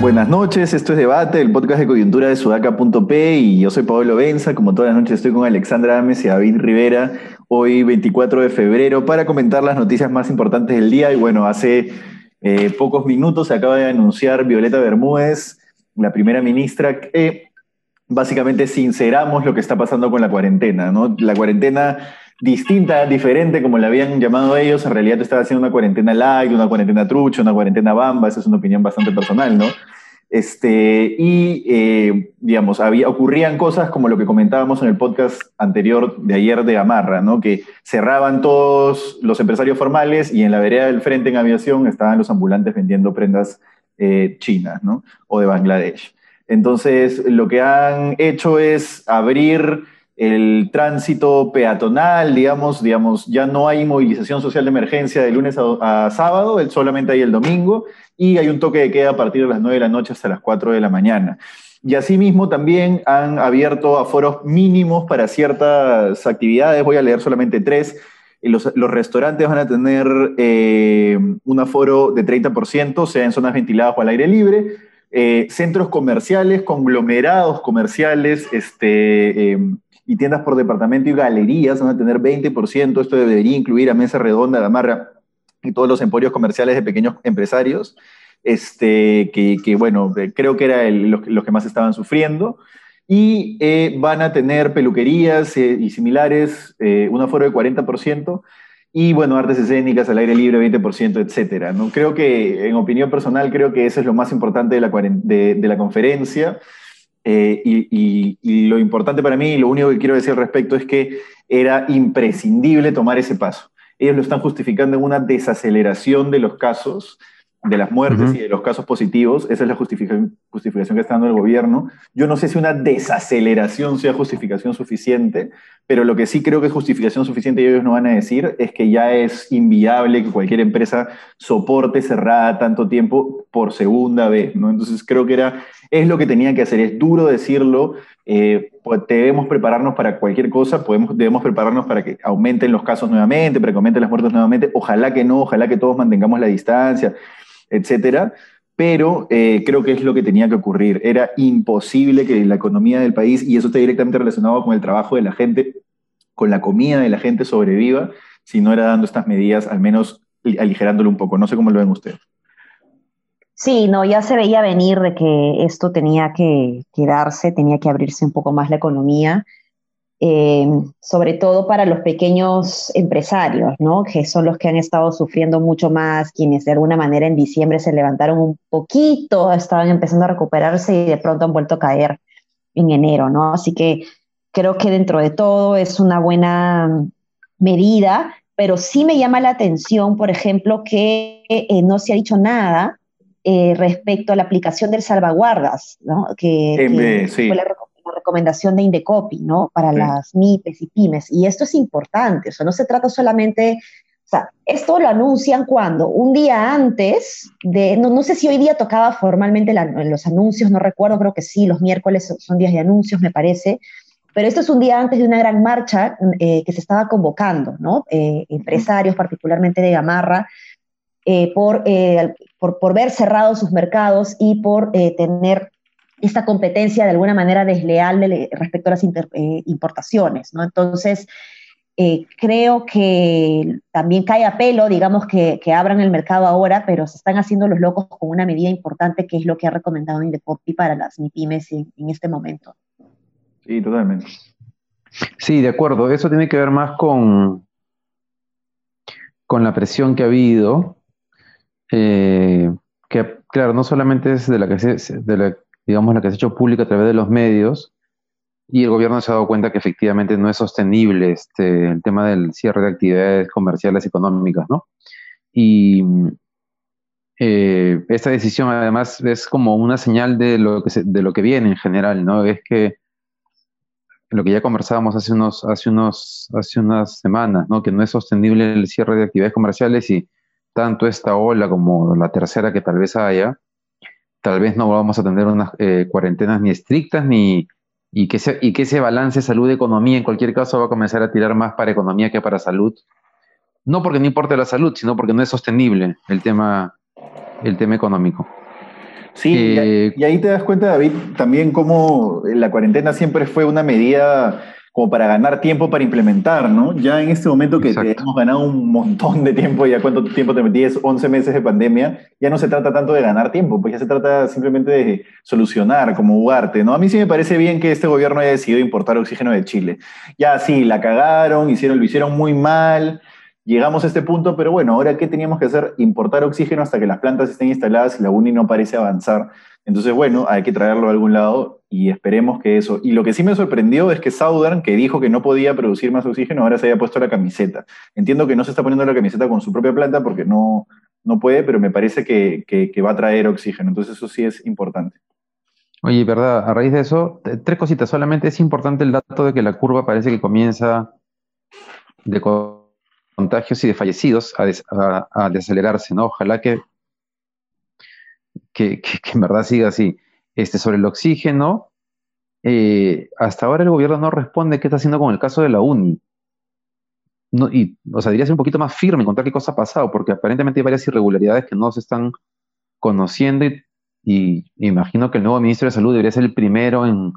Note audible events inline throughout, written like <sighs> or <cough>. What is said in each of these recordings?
Buenas noches, esto es Debate, el podcast de coyuntura de sudaca.p y yo soy Pablo Benza, como todas las noches estoy con Alexandra Ames y David Rivera, hoy 24 de febrero, para comentar las noticias más importantes del día y bueno, hace eh, pocos minutos se acaba de anunciar Violeta Bermúdez, la primera ministra, que básicamente sinceramos lo que está pasando con la cuarentena, ¿no? La cuarentena distinta, diferente, como la habían llamado ellos, en realidad estaba haciendo una cuarentena light, una cuarentena trucha, una cuarentena bamba, esa es una opinión bastante personal, ¿no? Este, y, eh, digamos, había, ocurrían cosas como lo que comentábamos en el podcast anterior de ayer de Amarra, ¿no? Que cerraban todos los empresarios formales y en la vereda del frente en aviación estaban los ambulantes vendiendo prendas eh, chinas, ¿no? O de Bangladesh. Entonces, lo que han hecho es abrir el tránsito peatonal, digamos, digamos, ya no hay movilización social de emergencia de lunes a, sábado, solamente hay el domingo, y hay un toque de queda a partir de las 9 de la noche hasta las 4 de la mañana. Y asimismo también han abierto aforos mínimos para ciertas actividades, voy a leer solamente tres. Los, restaurantes van a tener eh, un aforo de 30%, sea en zonas ventiladas o al aire libre. Eh, centros comerciales, conglomerados comerciales, este, eh, y tiendas por departamento y galerías van a tener 20%. Esto debería incluir a Mesa Redonda, Gamarra y todos los emporios comerciales de pequeños empresarios, este, que, bueno, creo que eran los, que más estaban sufriendo. Y eh, van a tener peluquerías eh, y similares, eh, un aforo de 40%, y bueno, artes escénicas al aire libre 20%, etcétera. ¿no? Creo que, en opinión personal, creo que eso es lo más importante de la, de la conferencia. Eh, y, lo importante para mí, y lo único que quiero decir al respecto es que era imprescindible tomar ese paso. Ellos lo están justificando en una desaceleración de los casos, de las muertes y de los casos positivos. Esa es la justificación, justificación que está dando el gobierno. Yo no sé si una desaceleración sea justificación suficiente, pero lo que sí creo que es justificación suficiente y ellos no van a decir es que ya es inviable que cualquier empresa soporte cerrada tanto tiempo por segunda vez. ¿no? Entonces creo que era es lo que tenían que hacer. Es duro decirlo, eh, pues debemos prepararnos para cualquier cosa, podemos, debemos prepararnos para que aumenten los casos nuevamente, para que aumenten las muertes nuevamente. Ojalá que no, ojalá que todos mantengamos la distancia, etcétera. Pero eh, creo que es lo que tenía que ocurrir. Era imposible que la economía del país, y eso está directamente relacionado con el trabajo de la gente, con la comida de la gente, sobreviva si no era dando estas medidas, al menos aligerándolo un poco. No sé cómo lo ven ustedes. Sí, no, ya se veía venir de que esto tenía que quedarse, tenía que abrirse un poco más la economía, eh, sobre todo para los pequeños empresarios, ¿no? Que son los que han estado sufriendo mucho más, quienes de alguna manera en diciembre se levantaron un poquito, estaban empezando a recuperarse y de pronto han vuelto a caer en enero, ¿no? Así que creo que dentro de todo es una buena medida, pero sí me llama la atención, por ejemplo, que eh, no se ha dicho nada eh, respecto a la aplicación del salvaguardas, ¿no? que, fue la, recomendación de Indecopi, ¿no? Para las MIPES y PYMES. Y esto es importante, o sea, no se trata solamente, o sea, esto lo anuncian cuando, un día antes de, no, no sé si hoy día tocaba formalmente los anuncios, no recuerdo, creo que sí, los miércoles son días de anuncios, me parece, pero esto es un día antes de una gran marcha eh, que se estaba convocando, ¿no? Eh, empresarios, particularmente de Gamarra, eh, eh, por, por, ver cerrados sus mercados y por tener esta competencia de alguna manera desleal respecto a las importaciones. ¿no? Entonces, creo que también cae a pelo, digamos, que, que, abran el mercado ahora, pero se están haciendo los locos con una medida importante que es lo que ha recomendado Indecopi para las MIPIMES en, en este momento. Sí, totalmente. Sí, de acuerdo. Eso tiene que ver más con, con la presión que ha habido eh, que claro, no solamente es de la que se, de la, digamos, la que se ha hecho pública a través de los medios, y el gobierno se ha dado cuenta que efectivamente no es sostenible este, el tema del cierre de actividades comerciales y económicas, ¿no? Y eh, esta decisión además es como una señal de lo que, de lo que viene en general, ¿no? Es que lo que ya conversábamos hace, unos, hace, unos, hace unas semanas, ¿no? Que no es sostenible el cierre de actividades comerciales y tanto esta ola como la tercera que tal vez haya, tal vez no vamos a tener unas eh, cuarentenas ni estrictas ni y que, ese, y que ese balance salud-economía en cualquier caso va a comenzar a tirar más para economía que para salud. No porque no importe la salud, sino porque no es sostenible el tema, el tema económico. Sí, eh, y ahí te das cuenta, David, también cómo la cuarentena siempre fue una medida como para ganar tiempo para implementar, ¿no? Ya en este momento que hemos ganado un montón de tiempo, ya cuánto tiempo te metías, 11 meses de pandemia, ya no se trata tanto de ganar tiempo, pues ya se trata simplemente de solucionar, como Ugarte, ¿no? A mí sí me parece bien que este gobierno haya decidido importar oxígeno de Chile. Ya sí, la cagaron, hicieron, lo hicieron muy mal, llegamos a este punto, pero bueno, ahora ¿qué teníamos que hacer? Importar oxígeno hasta que las plantas estén instaladas y la UNI no parece avanzar. Entonces, bueno, hay que traerlo a algún lado y esperemos que eso. Y lo que sí me sorprendió es que Southern, que dijo que no podía producir más oxígeno, ahora se haya puesto la camiseta. Entiendo que no se está poniendo la camiseta con su propia planta porque no, no puede, pero me parece que, que, va a traer oxígeno. Entonces, eso sí es importante. Oye, verdad, a raíz de eso, tres cositas. Solamente es importante el dato de que la curva parece que comienza de contagios y de fallecidos a, desacelerarse, ¿no? Ojalá que, que, en verdad siga así. Este, sobre el oxígeno, eh, hasta ahora el gobierno no responde qué está haciendo con el caso de la UNI. No, y, o sea, diría ser un poquito más firme en contar qué cosa ha pasado, porque aparentemente hay varias irregularidades que no se están conociendo y, imagino que el nuevo ministro de Salud debería ser el primero en,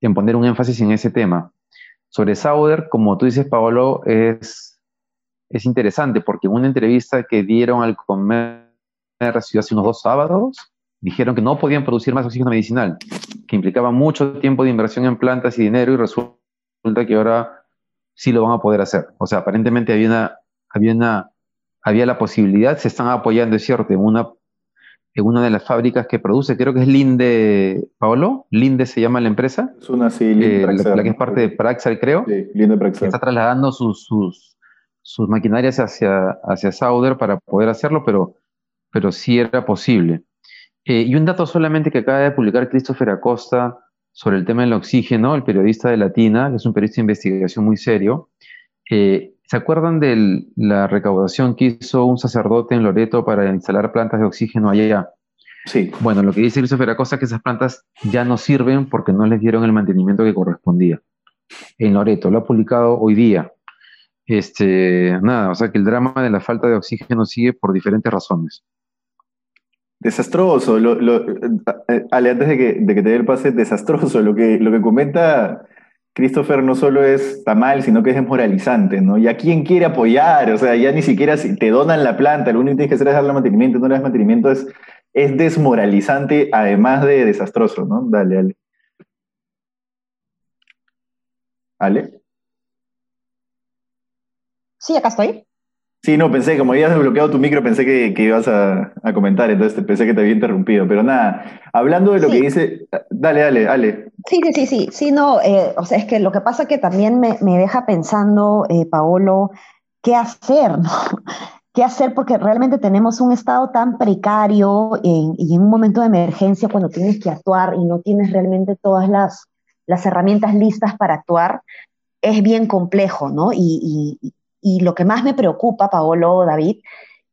en poner un énfasis en ese tema. Sobre Sauder, como tú dices, Paolo, es es interesante porque en una entrevista que dieron al Comercio hace unos dos sábados, dijeron que no podían producir más oxígeno medicinal, que implicaba mucho tiempo de inversión en plantas y dinero y resulta que ahora sí lo van a poder hacer. O sea, aparentemente había una, había una, había la posibilidad, se están apoyando, es cierto, en una, en una de las fábricas que produce, creo que es Linde, Paolo, Linde se llama la empresa. Es una, sí, Linde eh, la, que es parte de Praxair, creo. Sí, Linde Praxair. Está trasladando sus, sus, sus maquinarias hacia, hacia Sauder para poder hacerlo, pero, pero sí era posible. Eh, y un dato solamente que acaba de publicar Christopher Acosta sobre el tema del oxígeno, el periodista de Latina, que es un periodista de investigación muy serio. Eh, ¿Se acuerdan de la recaudación que hizo un sacerdote en Loreto para instalar plantas de oxígeno allá? Sí. Bueno, lo que dice Christopher Acosta es que esas plantas ya no sirven porque no les dieron el mantenimiento que correspondía. En Loreto, lo ha publicado hoy día. Este, nada, o sea que el drama de la falta de oxígeno sigue por diferentes razones. Desastroso, eh, Ale, antes de que, de que te dé el pase, desastroso. Lo que, lo que comenta Christopher no solo es está mal, sino que es desmoralizante, ¿no? Y a quién quiere apoyar, o sea, ya ni siquiera si te donan la planta, lo único que tienes que hacer es darle mantenimiento, no le das mantenimiento, es, es desmoralizante, además de desastroso, ¿no? Dale, Ale. Ale. Sí, acá estoy. Sí, no, pensé, como habías desbloqueado tu micro, pensé que, ibas a, comentar, entonces pensé que te había interrumpido. Pero nada, hablando de lo que dice, dale, dale, dale. Sí, sí, sí, sí, sí, no, eh, o sea, es que lo que pasa que también me, deja pensando, eh, Paolo, qué hacer, <laughs> ¿no? ¿Qué hacer? Porque realmente tenemos un estado tan precario y en un momento de emergencia cuando tienes que actuar y no tienes realmente todas las, las herramientas listas para actuar, es bien complejo, ¿no? Y, y, y lo que más me preocupa, Paolo, David,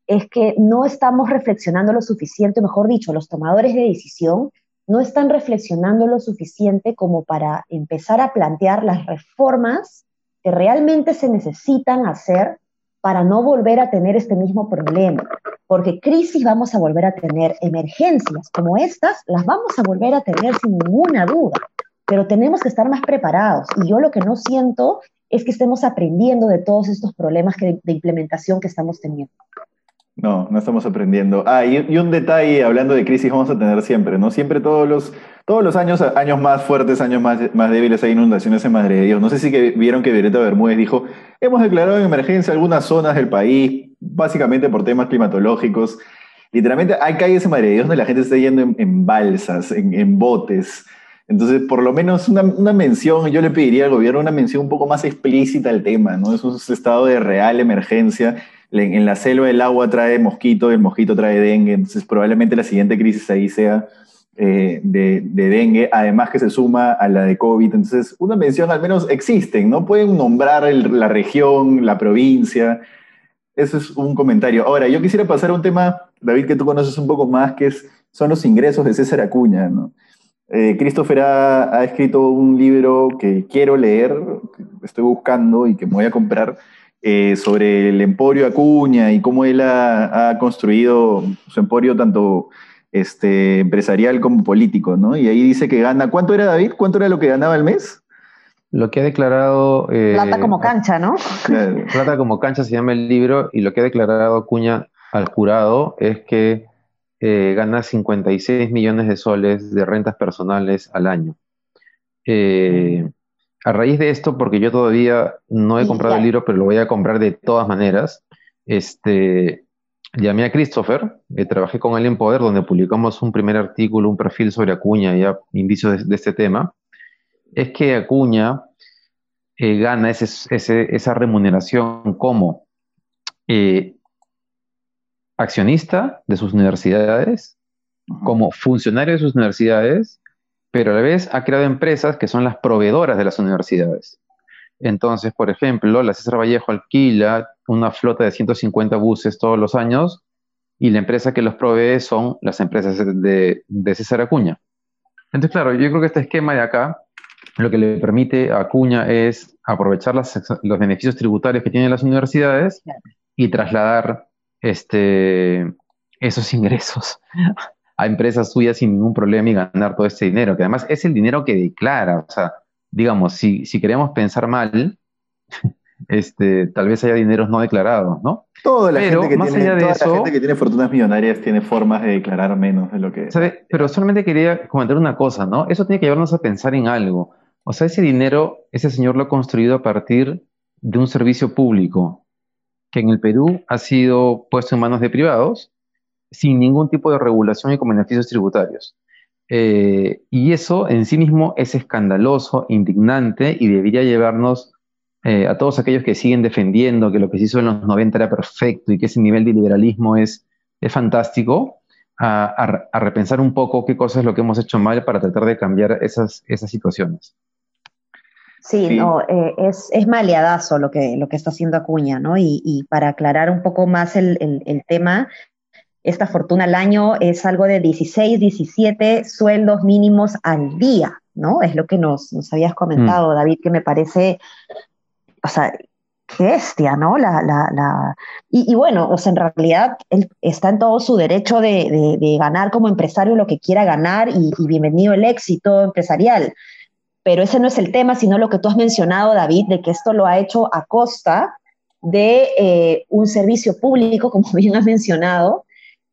es que no estamos reflexionando lo suficiente, mejor dicho, los tomadores de decisión no están reflexionando lo suficiente como para empezar a plantear las reformas que realmente se necesitan hacer para no volver a tener este mismo problema. Porque crisis vamos a volver a tener, emergencias como estas las vamos a volver a tener sin ninguna duda, pero tenemos que estar más preparados. Y yo lo que no siento es que estemos aprendiendo de todos estos problemas de implementación que estamos teniendo. No, no estamos aprendiendo. Ah, y, un detalle, hablando de crisis, vamos a tener siempre, ¿no? Siempre todos los, todos los años, años más fuertes, años más, más débiles, hay inundaciones en Madre de Dios. No sé si que, vieron que Violeta Bermúdez dijo, hemos declarado en emergencia algunas zonas del país, básicamente por temas climatológicos. Literalmente hay calles en Madre de Dios donde la gente está yendo en, balsas, en, en botes. Entonces, por lo menos una, mención, yo le pediría al gobierno una mención un poco más explícita al tema, ¿no? Es un estado de real emergencia. En la selva el agua trae mosquito, el mosquito trae dengue, entonces probablemente la siguiente crisis ahí sea eh, de, dengue, además que se suma a la de COVID. Entonces, una mención al menos existen, ¿no? Pueden nombrar la región, la provincia. Eso es un comentario. Ahora, yo quisiera pasar a un tema, David, que tú conoces un poco más, que es son los ingresos de César Acuña, ¿no? Eh, Christopher ha, escrito un libro que quiero leer, que estoy buscando y que me voy a comprar, eh, sobre el emporio Acuña y cómo él ha, construido su emporio tanto este, empresarial como político, ¿no? Y ahí dice que gana, ¿cuánto era David? ¿Cuánto era lo que ganaba al mes? Lo que ha declarado... Eh, plata como cancha, ¿no? <laughs> Plata como cancha se llama el libro y lo que ha declarado Acuña al jurado es que eh, gana 56 millones de soles de rentas personales al año. Eh, a raíz de esto, porque yo todavía no he comprado el libro, pero lo voy a comprar de todas maneras, este, llamé a Christopher, eh, trabajé con él en Poder, donde publicamos un primer artículo, un perfil sobre Acuña, ya indicios de, este tema, es que Acuña gana esa remuneración como accionista de sus universidades, como funcionario de sus universidades, pero a la vez ha creado empresas que son las proveedoras de las universidades. Entonces, por ejemplo, la César Vallejo alquila una flota de 150 buses todos los años y la empresa que los provee son las empresas de, César Acuña. Entonces, claro, yo creo que este esquema de acá lo que le permite a Acuña es aprovechar los beneficios tributarios que tienen las universidades y trasladar este, esos ingresos <laughs> a empresas suyas sin ningún problema y ganar todo este dinero, que además es el dinero que declara. O sea, digamos, si, si queremos pensar mal, <laughs> este, tal vez haya dineros no declarados, ¿no? Toda la, gente, que tiene, la gente que tiene fortunas millonarias tiene formas de declarar menos de lo que... ¿sabe? Pero solamente quería comentar una cosa, ¿no? Eso tiene que llevarnos a pensar en algo. O sea, ese dinero, ese señor lo ha construido a partir de un servicio público, que en el Perú ha sido puesto en manos de privados sin ningún tipo de regulación y con beneficios tributarios. Eh, y eso en sí mismo es escandaloso, indignante y debería llevarnos eh, a todos aquellos que siguen defendiendo que lo que se hizo en los 90 era perfecto y que ese nivel de liberalismo es, es fantástico, a, repensar un poco qué cosa es lo que hemos hecho mal para tratar de cambiar esas, esas situaciones. Sí, no, eh, es, es maleadazo lo que, lo que está haciendo Acuña, ¿no? Y, para aclarar un poco más el, tema, esta fortuna al año es algo de 16, 17 sueldos mínimos al día, ¿no? Es lo que nos, habías comentado, mm. David, que me parece, o sea, qué bestia, ¿no? La, la, la... Y, bueno, o sea, en realidad él está en todo su derecho de, ganar como empresario lo que quiera ganar y, y bienvenido el éxito empresarial pero ese no es el tema, sino lo que tú has mencionado, David, de que esto lo ha hecho a costa de eh, un servicio público, <laughs> como bien has mencionado,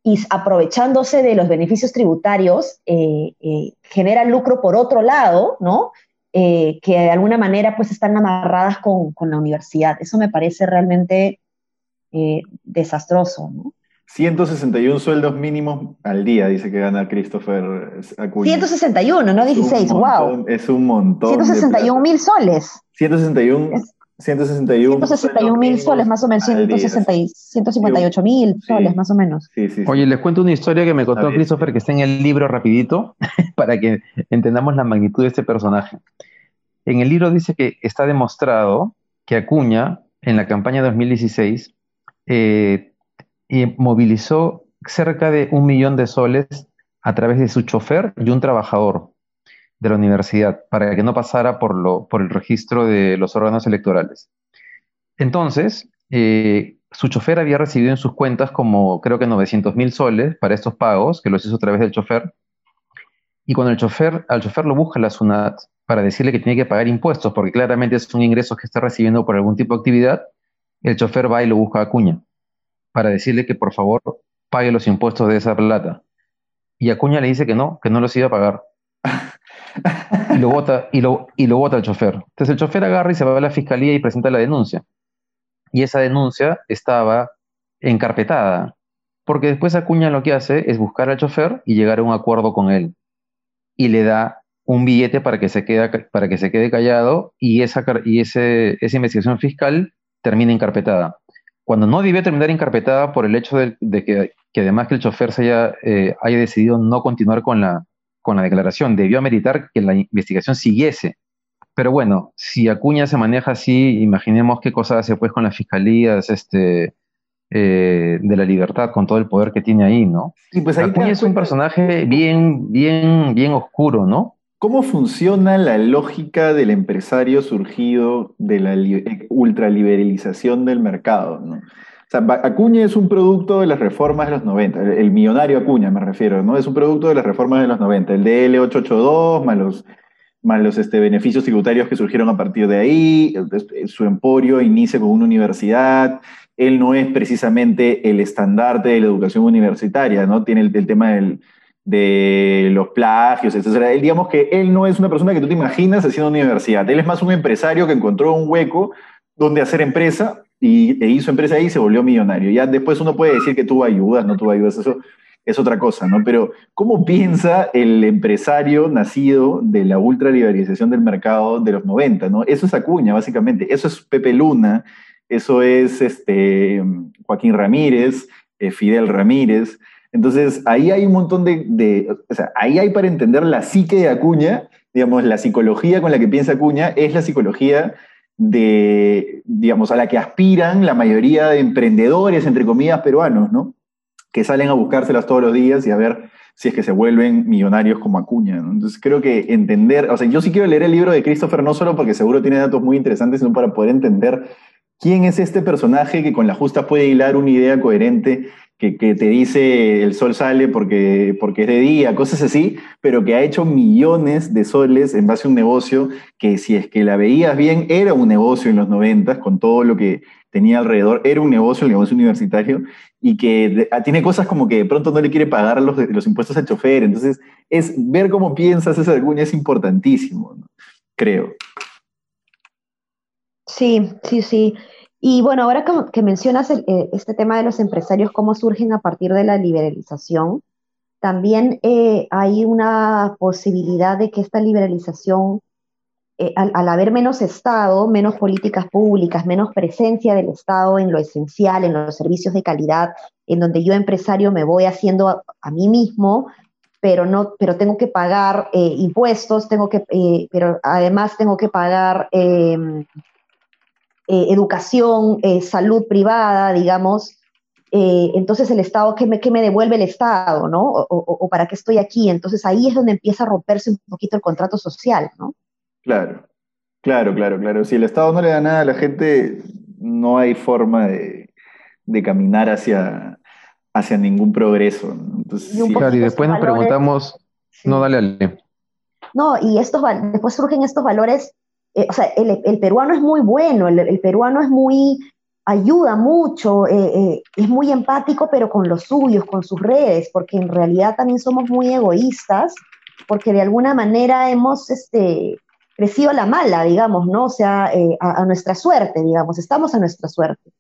y aprovechándose de los beneficios tributarios, eh, eh, genera lucro por otro lado, ¿no? que de alguna manera pues están amarradas con la universidad. Eso me parece realmente desastroso, ¿no? 161 sueldos mínimos al día, dice que gana Christopher Acuña. 161, no 16, wow. Es un montón. 161 mil soles. 161. 161 mil soles, más o menos, 158 mil soles, más o menos. Oye, les cuento una historia que me contó Christopher, que está en el libro rapidito, <laughs> para que entendamos la magnitud de este personaje. En el libro dice que está demostrado que Acuña, en la campaña 2016, eh, y movilizó cerca de un millón de soles a través de su chofer y un trabajador de la universidad para que no pasara por, lo, por el registro de los órganos electorales. Entonces, eh, su chofer había recibido en sus cuentas como creo que 900 mil soles para estos pagos, que los hizo a través del chofer. Y cuando el chofer, al chofer lo busca la SUNAT para decirle que tiene que pagar impuestos, porque claramente son ingresos que está recibiendo por algún tipo de actividad, el chofer va y lo busca a Acuña para decirle que por favor pague los impuestos de esa plata. Y Acuña le dice que no, que no los iba a pagar. y lo vota, y lo, y lo vota el chofer. Entonces el chofer agarra y se va a la fiscalía y presenta la denuncia. Y esa denuncia estaba encarpetada, porque después Acuña lo que hace es buscar al chofer y llegar a un acuerdo con él. Y le da un billete para que se quede, para que se quede callado y, esa, y ese, esa investigación fiscal termina encarpetada cuando no debió terminar encarpetada por el hecho de, que, además que el chofer se haya, eh, haya decidido no continuar con la, con la declaración, debió ameritar que la investigación siguiese. Pero bueno, si Acuña se maneja así, imaginemos qué cosa hace pues con las fiscalías, este, eh, de la libertad con todo el poder que tiene ahí, ¿no? Pues ahí Acuña es un personaje bien, bien, bien oscuro, ¿no? ¿Cómo funciona la lógica del empresario surgido de la ultraliberalización del mercado? ¿no? Acuña es un producto de las reformas de los 90, el millonario Acuña me refiero, ¿no? Es un producto de las reformas de los 90, el DL882, más los, este, beneficios tributarios que surgieron a partir de ahí, su emporio inicia con una universidad, él no es precisamente el estandarte de la educación universitaria, ¿no? Tiene el, tema de los plagios, etc. Él, digamos que él no es una persona que tú te imaginas haciendo universidad. Él es más un empresario que encontró un hueco donde hacer empresa y e hizo empresa ahí y se volvió millonario. Ya después uno puede decir que tuvo ayudas, no tuvo ayudas, eso es otra cosa, ¿no? Pero, ¿cómo piensa el empresario nacido de la ultraliberalización del mercado de los 90, ¿no? Eso es Acuña, básicamente. Eso es Pepe Luna, eso es este, Joaquín Ramírez, eh, Fidel Ramírez. Entonces, ahí hay un montón de, o sea, ahí hay para entender la psique de Acuña, digamos, la psicología con la que piensa Acuña es la psicología de, digamos, a la que aspiran la mayoría de emprendedores, entre comillas, peruanos, ¿no? Que salen a buscárselas todos los días y a ver si es que se vuelven millonarios como Acuña. Entonces creo que entender, o sea, yo sí quiero leer el libro de Christopher no solo porque seguro tiene datos muy interesantes, sino para poder entender ¿Quién es este personaje que con la justa puede hilar una idea coherente que, te dice el sol sale porque, porque es de día, cosas así, pero que ha hecho millones de soles en base a un negocio que si es que la veías bien, era un negocio en los noventas, con todo lo que tenía alrededor, era un negocio, el negocio universitario, y que ah, tiene cosas como que de pronto no le quiere pagar los, los impuestos al chofer. Entonces, es ver cómo piensas esa alguna es importantísimo, creo. Sí, sí, sí. Y bueno, ahora que, mencionas eh, este tema de los empresarios, cómo surgen a partir de la liberalización, también eh, hay una posibilidad de que esta liberalización, eh, al, haber menos Estado, menos políticas públicas, menos presencia del Estado en lo esencial, en los servicios de calidad, en donde yo empresario me voy haciendo a, mí mismo, pero, no, pero tengo que pagar impuestos, tengo que, pero además tengo que pagar em, eh, educación, eh, salud privada, digamos. Eh, entonces el Estado, ¿qué me, me, devuelve el Estado, no? O, para qué estoy aquí? Entonces ahí es donde empieza a romperse un poquito el contrato social, ¿no? Claro, claro, claro, claro. Si el Estado no le da nada a la gente, no hay forma de, caminar hacia, hacia ningún progreso. Entonces, y, claro, y después nos preguntamos, no, dale, dale. No, y estos, después surgen estos valores eh, o sea, el, peruano es muy bueno, el, peruano es muy, ayuda mucho, eh, eh, es muy empático, pero con los suyos, con sus redes, porque en realidad también somos muy egoístas, porque de alguna manera hemos este, crecido a la mala, digamos, ¿no? O sea, a, nuestra suerte, digamos, estamos a nuestra suerte.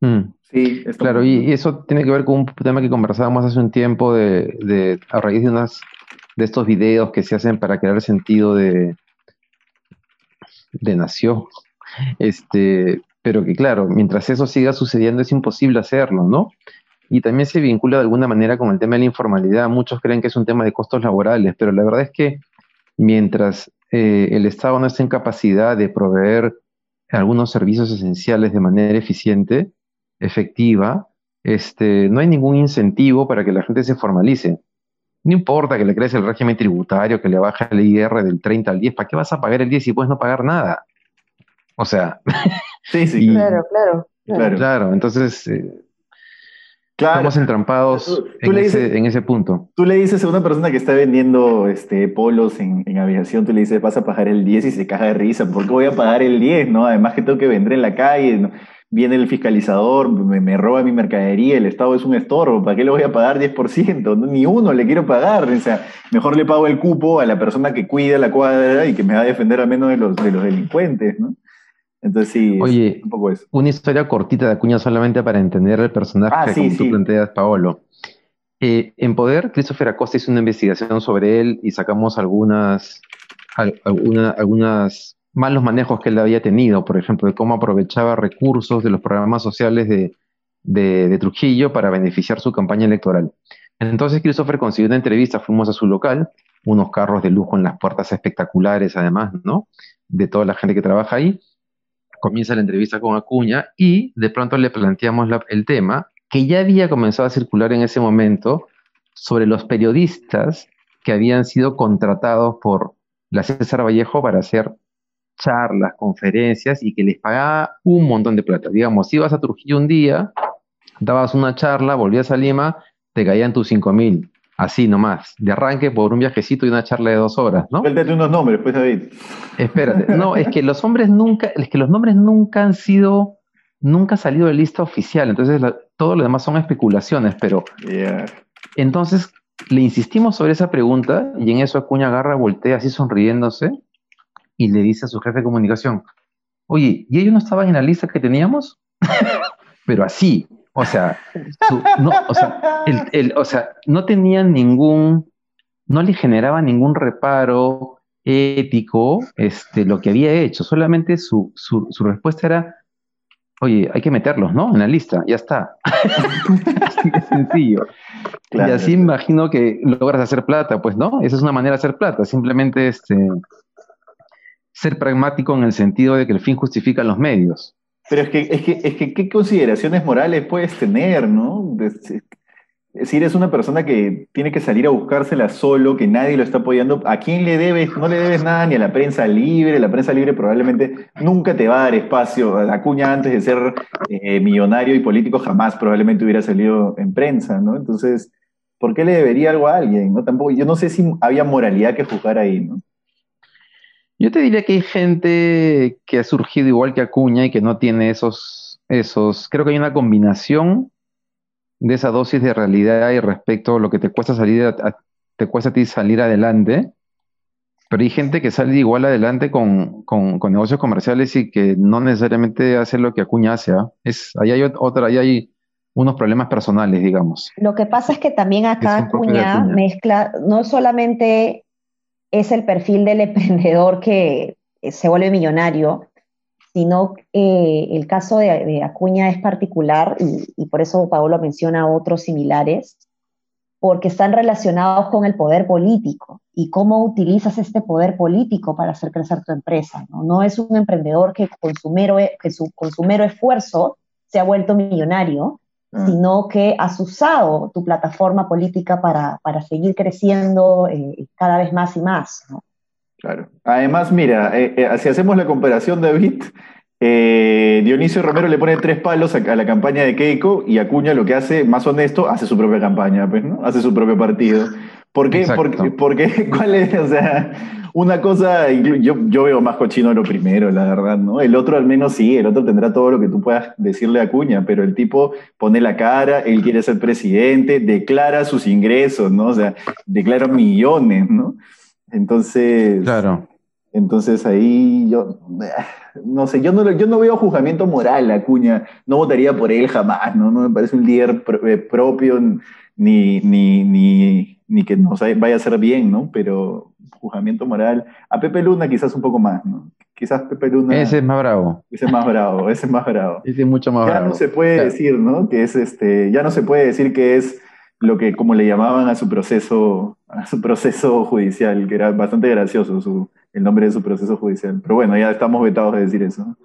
Mm. Sí, claro, y, eso tiene que ver con un tema que conversábamos hace un tiempo de, de a raíz de unas de estos videos que se hacen para crear sentido de, de nación. Este, pero que claro, mientras eso siga sucediendo es imposible hacerlo, ¿no? Y también se vincula de alguna manera con el tema de la informalidad. Muchos creen que es un tema de costos laborales, pero la verdad es que mientras eh, el Estado no esté en capacidad de proveer algunos servicios esenciales de manera eficiente, efectiva, este, no hay ningún incentivo para que la gente se formalice. No importa que le crece el régimen tributario, que le baja el IR del 30 al 10, ¿para qué vas a pagar el 10 si puedes no pagar nada? O sea. <laughs> sí, sí. claro, claro, claro. entonces. Eh, estamos entrampados en, ese, punto. Tú le dices a una persona que está vendiendo este, polos en, en, aviación, tú le dices, vas a pagar el 10 y se caja de risa. ¿Por qué voy a pagar el 10? ¿no? Además que tengo que vender en la calle. ¿no? Viene el fiscalizador, me, roba mi mercadería, el Estado es un estorbo, ¿para qué le voy a pagar 10%? Ni uno le quiero pagar, o sea, mejor le pago el cupo a la persona que cuida la cuadra y que me va a defender al menos de los, de los delincuentes, ¿no? Entonces sí, Oye, un poco eso. Una historia cortita de Acuña solamente para entender el personaje ah, como tú planteas, Paolo. Eh, en Poder, Christopher Acosta hizo una investigación sobre él y sacamos algunas, algunas malos manejos que él había tenido, por ejemplo, de cómo aprovechaba recursos de los programas sociales de, Trujillo para beneficiar su campaña electoral. Entonces Christopher consiguió una entrevista, fuimos a su local, unos carros de lujo en las puertas espectaculares además, ¿no? De toda la gente que trabaja ahí. Comienza la entrevista con Acuña y de pronto le planteamos el tema que ya había comenzado a circular en ese momento sobre los periodistas que habían sido contratados por la César Vallejo para hacer charlas, conferencias y que les pagaba un montón de plata. Digamos, ibas a Trujillo un día, dabas una charla, volvías a Lima, te caían tus cinco mil. Así nomás, de arranque por un viajecito y una charla de dos horas, ¿no? Cuéntate unos nombres, pues David. Espérate, <laughs> no, es que los hombres nunca, es que los nombres nunca han sido, nunca ha salido de lista oficial, entonces todo lo demás son especulaciones, pero entonces le insistimos sobre esa pregunta y en eso Acuña agarra, voltea así sonriéndose y le dice a su jefe de comunicación, oye, ¿y ellos no estaban en la lista que teníamos? <laughs> pero así, o sea, no, o sea, el, o sea, no tenían ningún, no le generaba ningún reparo ético este, lo que había hecho, solamente su, su, su respuesta era, oye, hay que meterlos, ¿no? En la lista, ya está. <laughs> así de sencillo. y así imagino que logras hacer plata, pues, ¿no? Esa es una manera de hacer plata, simplemente este, ser pragmático en el sentido de que el fin justifica los medios. Pero es que, es que, es que, ¿qué consideraciones morales puedes tener, no? Es decir, es una persona que tiene que salir a buscársela solo, que nadie lo está apoyando. ¿A quién le debes? No le debes nada ni a la prensa libre. La prensa libre probablemente nunca te va a dar espacio. Acuña antes de ser eh, millonario y político jamás probablemente hubiera salido en prensa, ¿no? Entonces, ¿por qué le debería algo a alguien? ¿no? Tampoco, yo no sé si había moralidad que juzgar ahí, ¿no? Yo te diría que hay gente que ha surgido igual que Acuña y que no tiene esos, esos, creo que hay una combinación de esa dosis de realidad y respecto a lo que te cuesta salir, te cuesta a ti salir adelante, pero hay gente que sale igual adelante con, negocios comerciales y que no necesariamente hace lo que Acuña hace. ¿ah? Es, ahí hay otra, ahí hay unos problemas personales, digamos. Lo que pasa es que también acá Acuña mezcla no solamente es el perfil del emprendedor que se vuelve millonario, sino eh, el caso de, Acuña es particular y, por eso Paolo menciona otros similares, porque están relacionados con el poder político y cómo utilizas este poder político para hacer crecer tu empresa. No, es un emprendedor que, con su mero, que su, con su mero esfuerzo se ha vuelto millonario, Ah. sino que has usado tu plataforma política para, seguir creciendo eh, cada vez más y más. Claro. Además, mira, eh, eh, si hacemos la comparación, David, Dionisio Romero le pone tres palos a, la campaña de Keiko y Acuña lo que hace, más honesto, hace su propia campaña, pues, ¿no? Hace su propio partido. ¿Por qué? Porque, porque, <laughs> ¿cuál es? O sea, una cosa, yo, yo veo más cochino lo primero, la verdad, ¿no? El otro al menos sí, el otro tendrá todo lo que tú puedas decirle a Cuña, pero el tipo pone la cara, él quiere ser presidente, declara sus ingresos, ¿no? O sea, declara millones, ¿no? Entonces... Claro. Entonces ahí yo, <sighs> no sé, yo no, yo no veo juzgamiento moral a Cuña, no votaría por él jamás, ¿no? No me parece un líder eh, propio, ni, ni, ni, ni que nos vaya a hacer bien, ¿no? Pero juzgamiento moral. A Pepe Luna quizás un poco más, ¿no? Quizás Pepe Luna... Ese es más bravo. Ese es más bravo, ese es más bravo. <laughs> Ese es mucho más ya bravo. Ya no se puede decir, ¿no? Que es este, ya no se puede decir que es lo que como le llamaban a su proceso, a su proceso judicial, que era bastante gracioso su, el nombre de su proceso judicial. Pero bueno, ya estamos vetados de decir eso,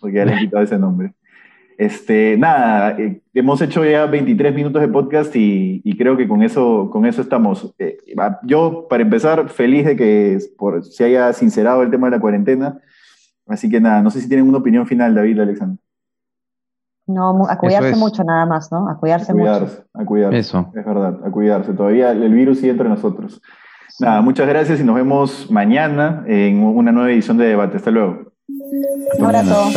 porque ya le han quitado ese nombre. Este, nada, eh, hemos hecho ya 23 minutos de podcast y, creo que con eso, con eso estamos. Eh, yo, para empezar, feliz de que por, se haya sincerado el tema de la cuarentena. Así que nada, no sé si tienen una opinión final, David, Alexander. No, a cuidarse mucho nada más, ¿no? A cuidarse, mucho. A cuidarse, eso. es verdad, a cuidarse. Todavía el virus sigue entre nosotros. Nada, muchas gracias y nos vemos mañana en una nueva edición de Debate. Hasta luego. Un abrazo.